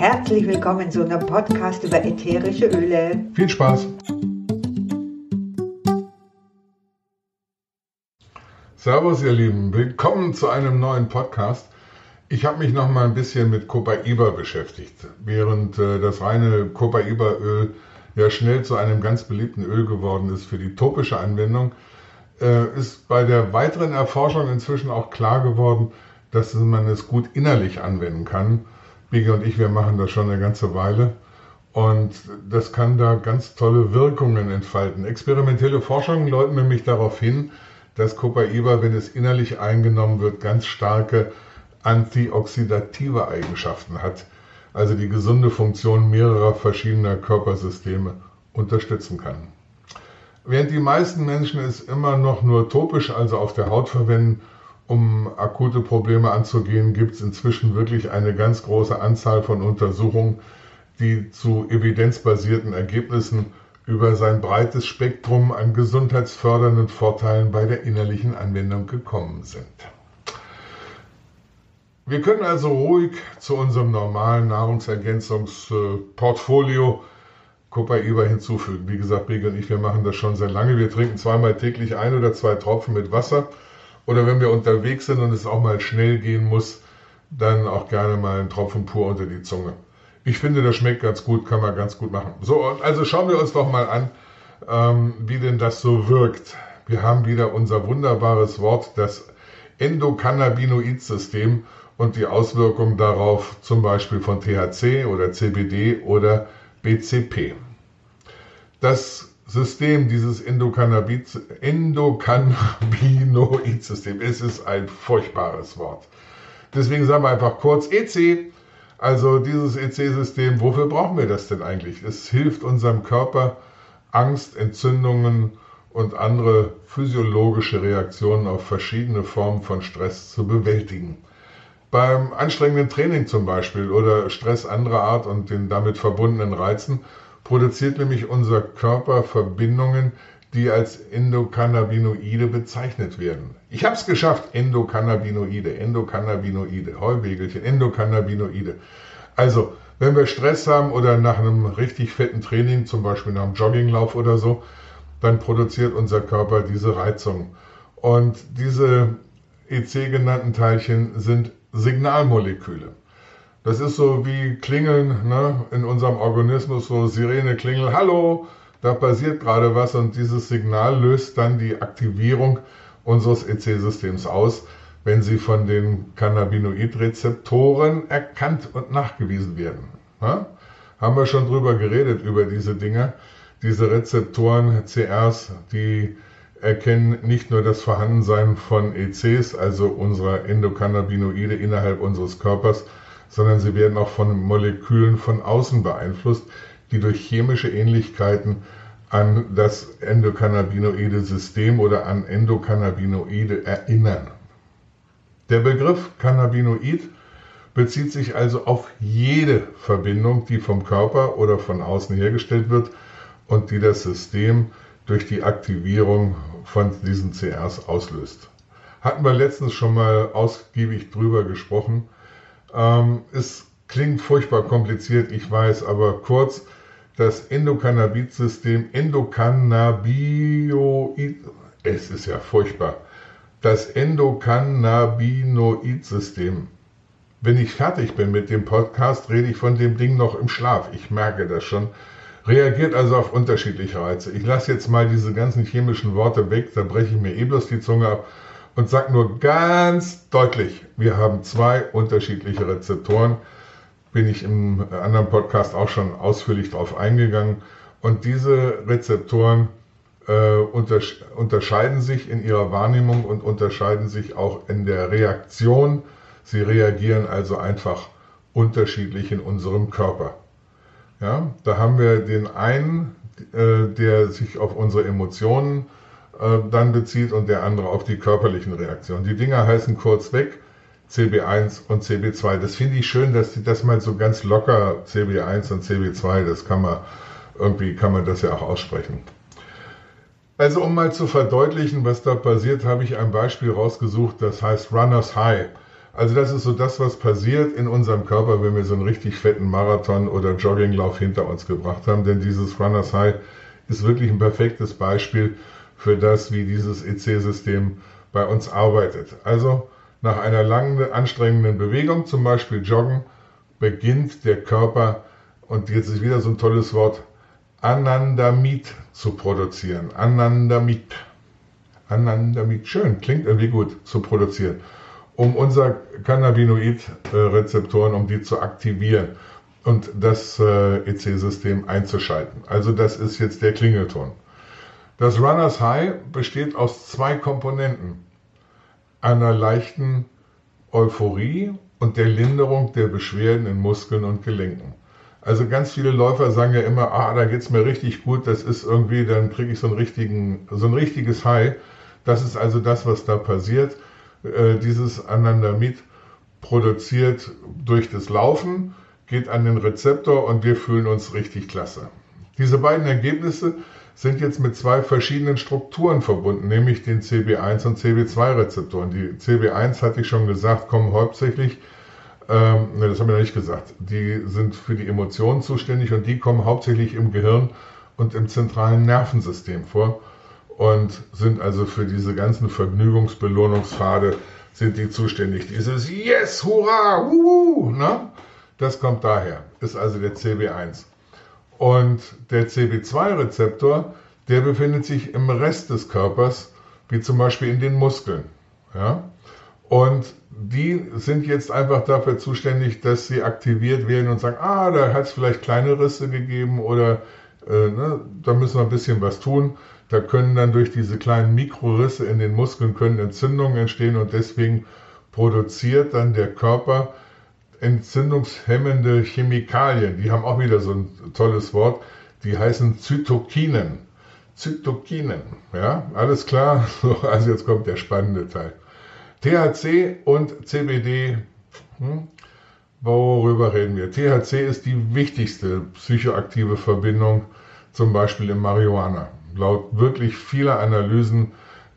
Herzlich willkommen zu einem Podcast über ätherische Öle. Viel Spaß! Servus, ihr Lieben. Willkommen zu einem neuen Podcast. Ich habe mich noch mal ein bisschen mit Copaiba beschäftigt. Während äh, das reine Copaiba-Öl ja schnell zu einem ganz beliebten Öl geworden ist für die topische Anwendung, äh, ist bei der weiteren Erforschung inzwischen auch klar geworden, dass man es gut innerlich anwenden kann. Bigge und ich, wir machen das schon eine ganze Weile. Und das kann da ganz tolle Wirkungen entfalten. Experimentelle Forschungen läuten nämlich darauf hin, dass Copaiba, wenn es innerlich eingenommen wird, ganz starke antioxidative Eigenschaften hat, also die gesunde Funktion mehrerer verschiedener Körpersysteme unterstützen kann. Während die meisten Menschen es immer noch nur topisch, also auf der Haut verwenden, um akute Probleme anzugehen, gibt es inzwischen wirklich eine ganz große Anzahl von Untersuchungen, die zu evidenzbasierten Ergebnissen über sein breites Spektrum an gesundheitsfördernden Vorteilen bei der innerlichen Anwendung gekommen sind. Wir können also ruhig zu unserem normalen Nahrungsergänzungsportfolio Copaiba hinzufügen. Wie gesagt, Rieke und ich, wir machen das schon sehr lange. Wir trinken zweimal täglich ein oder zwei Tropfen mit Wasser. Oder wenn wir unterwegs sind und es auch mal schnell gehen muss, dann auch gerne mal einen Tropfen pur unter die Zunge. Ich finde, das schmeckt ganz gut, kann man ganz gut machen. So, also schauen wir uns doch mal an, ähm, wie denn das so wirkt. Wir haben wieder unser wunderbares Wort, das Endokannabinoid-System und die Auswirkungen darauf, zum Beispiel von THC oder CBD oder BCP. Das System, dieses Endokannabinoid-System, es ist ein furchtbares Wort. Deswegen sagen wir einfach kurz EC also dieses EC-System, wofür brauchen wir das denn eigentlich? Es hilft unserem Körper, Angst, Entzündungen und andere physiologische Reaktionen auf verschiedene Formen von Stress zu bewältigen. Beim anstrengenden Training zum Beispiel oder Stress anderer Art und den damit verbundenen Reizen produziert nämlich unser Körper Verbindungen, die als Endokannabinoide bezeichnet werden. Ich habe es geschafft, Endokannabinoide, Endokannabinoide, Heuwegelchen, Endokannabinoide. Also, wenn wir Stress haben oder nach einem richtig fetten Training, zum Beispiel nach einem Jogginglauf oder so, dann produziert unser Körper diese Reizung. Und diese EC genannten Teilchen sind Signalmoleküle. Das ist so wie Klingeln ne, in unserem Organismus, so Sirene klingel, hallo, da passiert gerade was und dieses Signal löst dann die Aktivierung unseres EC-Systems aus, wenn sie von den Cannabinoid-Rezeptoren erkannt und nachgewiesen werden. Ja? Haben wir schon drüber geredet, über diese Dinge. Diese Rezeptoren, CRs, die erkennen nicht nur das Vorhandensein von ECs, also unserer Endokannabinoide innerhalb unseres Körpers, sondern sie werden auch von Molekülen von außen beeinflusst, die durch chemische Ähnlichkeiten an das endokannabinoide System oder an Endokannabinoide erinnern. Der Begriff Cannabinoid bezieht sich also auf jede Verbindung, die vom Körper oder von außen hergestellt wird und die das System durch die Aktivierung von diesen CRs auslöst. Hatten wir letztens schon mal ausgiebig drüber gesprochen. Ähm, es klingt furchtbar kompliziert, ich weiß, aber kurz, das Endokannabinoid-System, Endokannabinoid, es ist ja furchtbar, das Endokannabinoid-System. Wenn ich fertig bin mit dem Podcast, rede ich von dem Ding noch im Schlaf. Ich merke das schon. Reagiert also auf unterschiedliche Reize. Ich lasse jetzt mal diese ganzen chemischen Worte weg, da breche ich mir eh bloß die Zunge ab und sage nur ganz deutlich, wir haben zwei unterschiedliche Rezeptoren bin ich im anderen Podcast auch schon ausführlich darauf eingegangen. Und diese Rezeptoren äh, untersch unterscheiden sich in ihrer Wahrnehmung und unterscheiden sich auch in der Reaktion. Sie reagieren also einfach unterschiedlich in unserem Körper. Ja, da haben wir den einen, äh, der sich auf unsere Emotionen äh, dann bezieht und der andere auf die körperlichen Reaktionen. Die Dinger heißen kurz weg CB1 und CB2. Das finde ich schön, dass die das mal so ganz locker CB1 und CB2, das kann man irgendwie kann man das ja auch aussprechen. Also um mal zu verdeutlichen, was da passiert, habe ich ein Beispiel rausgesucht, das heißt Runners High. Also das ist so das, was passiert in unserem Körper, wenn wir so einen richtig fetten Marathon oder Jogginglauf hinter uns gebracht haben. Denn dieses Runners High ist wirklich ein perfektes Beispiel für das, wie dieses EC-System bei uns arbeitet. Also nach einer langen, anstrengenden Bewegung, zum Beispiel Joggen, beginnt der Körper, und jetzt ist wieder so ein tolles Wort, Anandamid zu produzieren. Anandamid. Anandamid, schön, klingt irgendwie gut, zu produzieren. Um unser Cannabinoid-Rezeptoren, um die zu aktivieren und das äh, EC-System einzuschalten. Also das ist jetzt der Klingelton. Das Runners High besteht aus zwei Komponenten. Einer leichten Euphorie und der Linderung der Beschwerden in Muskeln und Gelenken. Also ganz viele Läufer sagen ja immer, ah, da geht's mir richtig gut, das ist irgendwie, dann kriege ich so, einen richtigen, so ein richtiges High. Das ist also das, was da passiert. Äh, dieses Anandamid produziert durch das Laufen, geht an den Rezeptor und wir fühlen uns richtig klasse. Diese beiden Ergebnisse sind jetzt mit zwei verschiedenen Strukturen verbunden, nämlich den CB1 und CB2-Rezeptoren. Die CB1, hatte ich schon gesagt, kommen hauptsächlich ähm, ne, das haben wir noch nicht gesagt. Die sind für die Emotionen zuständig und die kommen hauptsächlich im Gehirn und im zentralen Nervensystem vor und sind also für diese ganzen Vergnügungsbelohnungspfade sind die zuständig. Dieses Yes, Hurra, wuhu, ne? Das kommt daher, ist also der CB1. Und der CB2-Rezeptor, der befindet sich im Rest des Körpers, wie zum Beispiel in den Muskeln. Ja? Und die sind jetzt einfach dafür zuständig, dass sie aktiviert werden und sagen, ah, da hat es vielleicht kleine Risse gegeben oder äh, ne, da müssen wir ein bisschen was tun. Da können dann durch diese kleinen Mikrorisse in den Muskeln können Entzündungen entstehen und deswegen produziert dann der Körper entzündungshemmende Chemikalien. Die haben auch wieder so ein tolles Wort. Die heißen Zytokinen. Zytokinen. Ja, alles klar. also jetzt kommt der spannende Teil. THC und CBD, hm, worüber reden wir? THC ist die wichtigste psychoaktive Verbindung, zum Beispiel im Marihuana. Laut wirklich vieler Analysen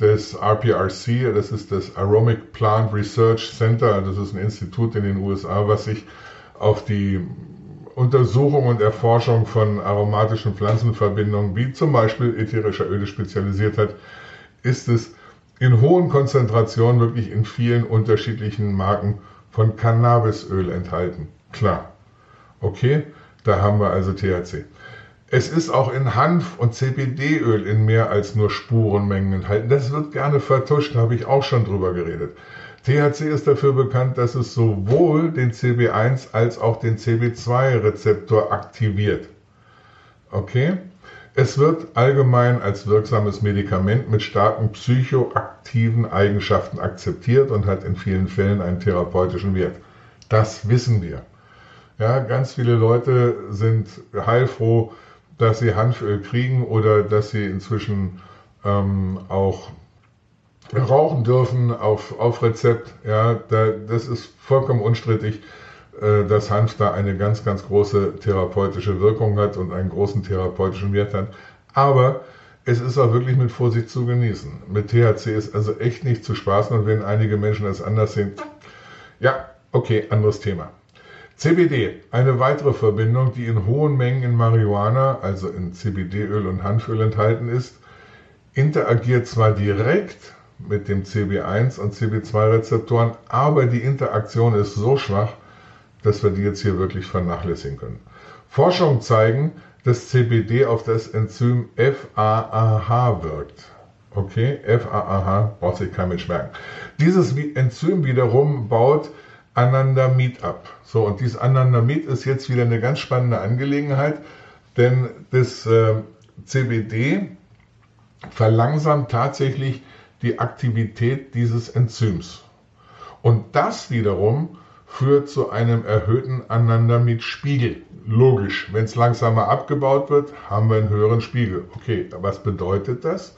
des RPRC, das ist das Aromatic Plant Research Center, das ist ein Institut in den USA, was sich auf die Untersuchung und Erforschung von aromatischen Pflanzenverbindungen, wie zum Beispiel ätherischer Öle spezialisiert hat, ist es in hohen Konzentrationen wirklich in vielen unterschiedlichen Marken von Cannabisöl enthalten. Klar. Okay, da haben wir also THC. Es ist auch in Hanf und CBD-Öl in mehr als nur Spurenmengen enthalten. Das wird gerne vertuscht, da habe ich auch schon drüber geredet. THC ist dafür bekannt, dass es sowohl den CB1 als auch den CB2-Rezeptor aktiviert. Okay? Es wird allgemein als wirksames Medikament mit starken psychoaktiven Eigenschaften akzeptiert und hat in vielen Fällen einen therapeutischen Wert. Das wissen wir. Ja, ganz viele Leute sind heilfroh, dass sie Hanföl kriegen oder dass sie inzwischen ähm, auch rauchen dürfen auf, auf Rezept. Ja, da, das ist vollkommen unstrittig. Äh, dass Hanf da eine ganz, ganz große therapeutische Wirkung hat und einen großen therapeutischen Wert hat. Aber es ist auch wirklich mit Vorsicht zu genießen. Mit THC ist also echt nicht zu spaßen und wenn einige Menschen das anders sehen, ja, okay, anderes Thema. CBD, eine weitere Verbindung, die in hohen Mengen in Marihuana, also in CBD-Öl und Hanföl enthalten ist, interagiert zwar direkt mit dem CB1 und CB2-Rezeptoren, aber die Interaktion ist so schwach, dass wir die jetzt hier wirklich vernachlässigen können. Forschungen zeigen, dass CBD auf das Enzym FAAH wirkt. Okay, FAAH braucht sich kein Mensch merken. Dieses Enzym wiederum baut Anandamid ab. So, und dieses Anandamid ist jetzt wieder eine ganz spannende Angelegenheit, denn das äh, CBD verlangsamt tatsächlich die Aktivität dieses Enzyms. Und das wiederum führt zu einem erhöhten Anandamid-Spiegel. Logisch, wenn es langsamer abgebaut wird, haben wir einen höheren Spiegel. Okay, was bedeutet das?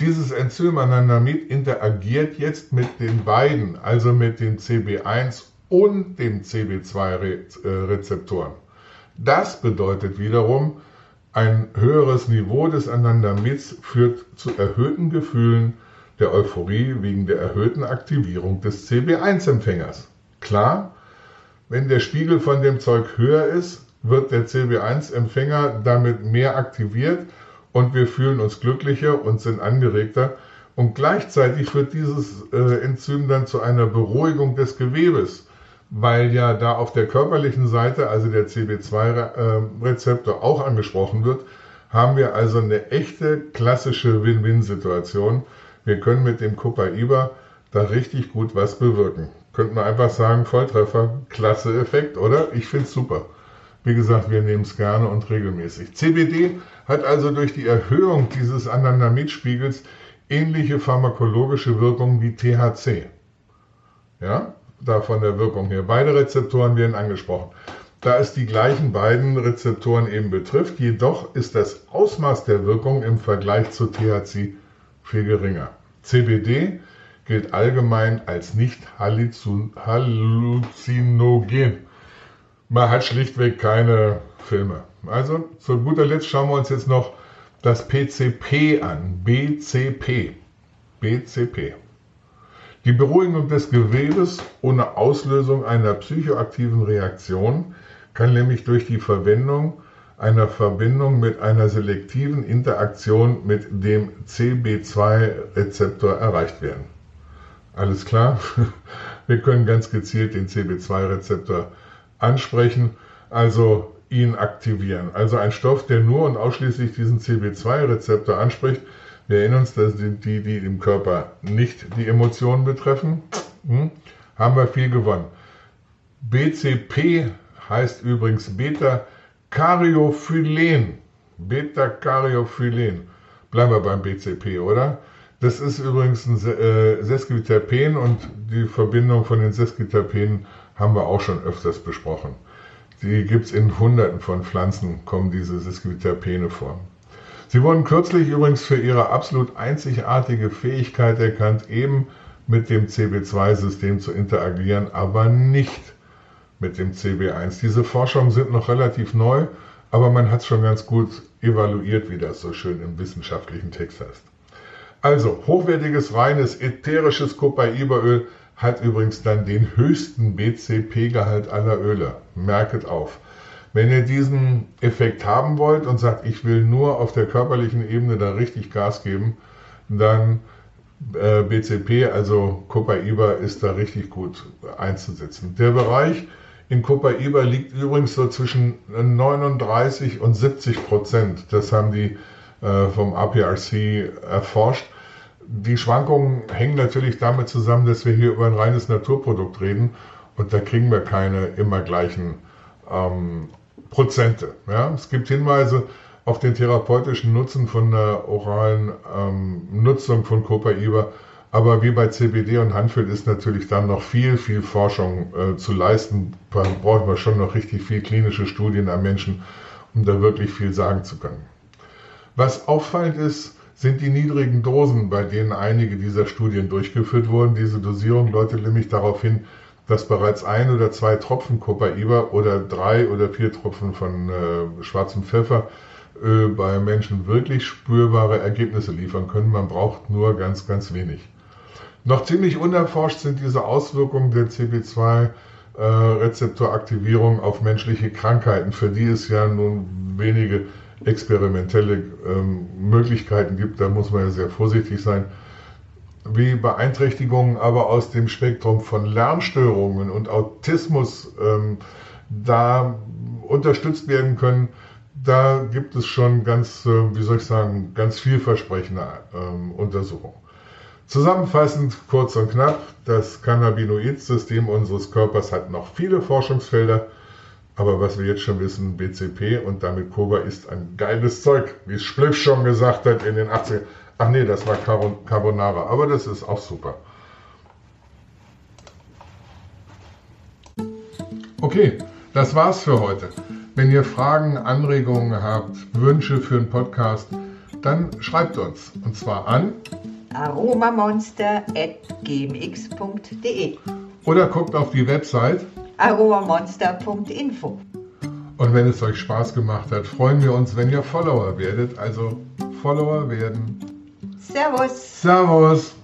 Dieses Enzym Anandamid interagiert jetzt mit den beiden, also mit dem CB1 und dem CB2-Rezeptoren. Das bedeutet wiederum, ein höheres Niveau des Anandamids führt zu erhöhten Gefühlen, der Euphorie wegen der erhöhten Aktivierung des CB1-Empfängers. Klar, wenn der Spiegel von dem Zeug höher ist, wird der CB1-Empfänger damit mehr aktiviert und wir fühlen uns glücklicher und sind angeregter. Und gleichzeitig wird dieses äh, Enzym dann zu einer Beruhigung des Gewebes, weil ja da auf der körperlichen Seite, also der CB2-Rezeptor äh, auch angesprochen wird, haben wir also eine echte klassische Win-Win-Situation. Wir können mit dem Copaiba da richtig gut was bewirken. Könnten wir einfach sagen, Volltreffer, klasse Effekt, oder? Ich finde es super. Wie gesagt, wir nehmen es gerne und regelmäßig. CBD hat also durch die Erhöhung dieses Anandamidspiegels ähnliche pharmakologische Wirkungen wie THC. Ja, da von der Wirkung her. Beide Rezeptoren werden angesprochen. Da es die gleichen beiden Rezeptoren eben betrifft, jedoch ist das Ausmaß der Wirkung im Vergleich zu THC viel geringer. CBD gilt allgemein als nicht halluzinogen. Man hat schlichtweg keine Filme. Also zu guter Letzt schauen wir uns jetzt noch das PCP an. BCP. BCP. Die Beruhigung des Gewebes ohne Auslösung einer psychoaktiven Reaktion kann nämlich durch die Verwendung einer Verbindung mit einer selektiven Interaktion mit dem CB2-Rezeptor erreicht werden. Alles klar? Wir können ganz gezielt den CB2-Rezeptor ansprechen, also ihn aktivieren. Also ein Stoff, der nur und ausschließlich diesen CB2-Rezeptor anspricht. Wir erinnern uns, dass die, die im Körper nicht die Emotionen betreffen, hm, haben wir viel gewonnen. BCP heißt übrigens Beta-Cariophylen. Beta-Cariophylen. Bleiben wir beim BCP, oder? Das ist übrigens ein äh, Sesquiterpen und die Verbindung von den Sesquiterpenen haben wir auch schon öfters besprochen. Die gibt es in hunderten von Pflanzen, kommen diese Sesquiterpene vor. Sie wurden kürzlich übrigens für ihre absolut einzigartige Fähigkeit erkannt, eben mit dem CB2-System zu interagieren, aber nicht mit dem CB1. Diese Forschungen sind noch relativ neu, aber man hat es schon ganz gut evaluiert, wie das so schön im wissenschaftlichen Text heißt. Also, hochwertiges, reines, ätherisches Copaiba-Öl hat übrigens dann den höchsten BCP-Gehalt aller Öle. Merket auf. Wenn ihr diesen Effekt haben wollt und sagt, ich will nur auf der körperlichen Ebene da richtig Gas geben, dann äh, BCP, also Copaiba, ist da richtig gut einzusetzen. Der Bereich in Copaiba liegt übrigens so zwischen 39 und 70 Prozent. Das haben die äh, vom APRC erforscht. Die Schwankungen hängen natürlich damit zusammen, dass wir hier über ein reines Naturprodukt reden und da kriegen wir keine immer gleichen ähm, Prozente. Ja? Es gibt Hinweise auf den therapeutischen Nutzen von der oralen ähm, Nutzung von Copaiba, aber wie bei CBD und Hanföl ist natürlich dann noch viel, viel Forschung äh, zu leisten. Da brauchen wir schon noch richtig viel klinische Studien am Menschen, um da wirklich viel sagen zu können. Was auffallend ist, sind die niedrigen Dosen, bei denen einige dieser Studien durchgeführt wurden. Diese Dosierung deutet nämlich darauf hin, dass bereits ein oder zwei Tropfen Copaiba oder drei oder vier Tropfen von äh, schwarzem Pfeffer äh, bei Menschen wirklich spürbare Ergebnisse liefern können. Man braucht nur ganz, ganz wenig. Noch ziemlich unerforscht sind diese Auswirkungen der CB2-Rezeptoraktivierung äh, auf menschliche Krankheiten, für die es ja nun wenige experimentelle ähm, Möglichkeiten gibt. Da muss man ja sehr vorsichtig sein. Wie Beeinträchtigungen aber aus dem Spektrum von Lernstörungen und Autismus ähm, da unterstützt werden können, da gibt es schon ganz, äh, wie soll ich sagen, ganz vielversprechende ähm, Untersuchungen. Zusammenfassend, kurz und knapp, das Cannabinoid-System unseres Körpers hat noch viele Forschungsfelder, aber was wir jetzt schon wissen, BCP und damit Koba ist ein geiles Zeug, wie Spliff schon gesagt hat in den 80ern. Ach nee, das war Carbonara, aber das ist auch super. Okay, das war's für heute. Wenn ihr Fragen, Anregungen habt, Wünsche für einen Podcast, dann schreibt uns und zwar an aromamonster.gmx.de oder guckt auf die Website aromamonster.info. Und wenn es euch Spaß gemacht hat, freuen wir uns, wenn ihr Follower werdet. Also Follower werden. Servus. Servus.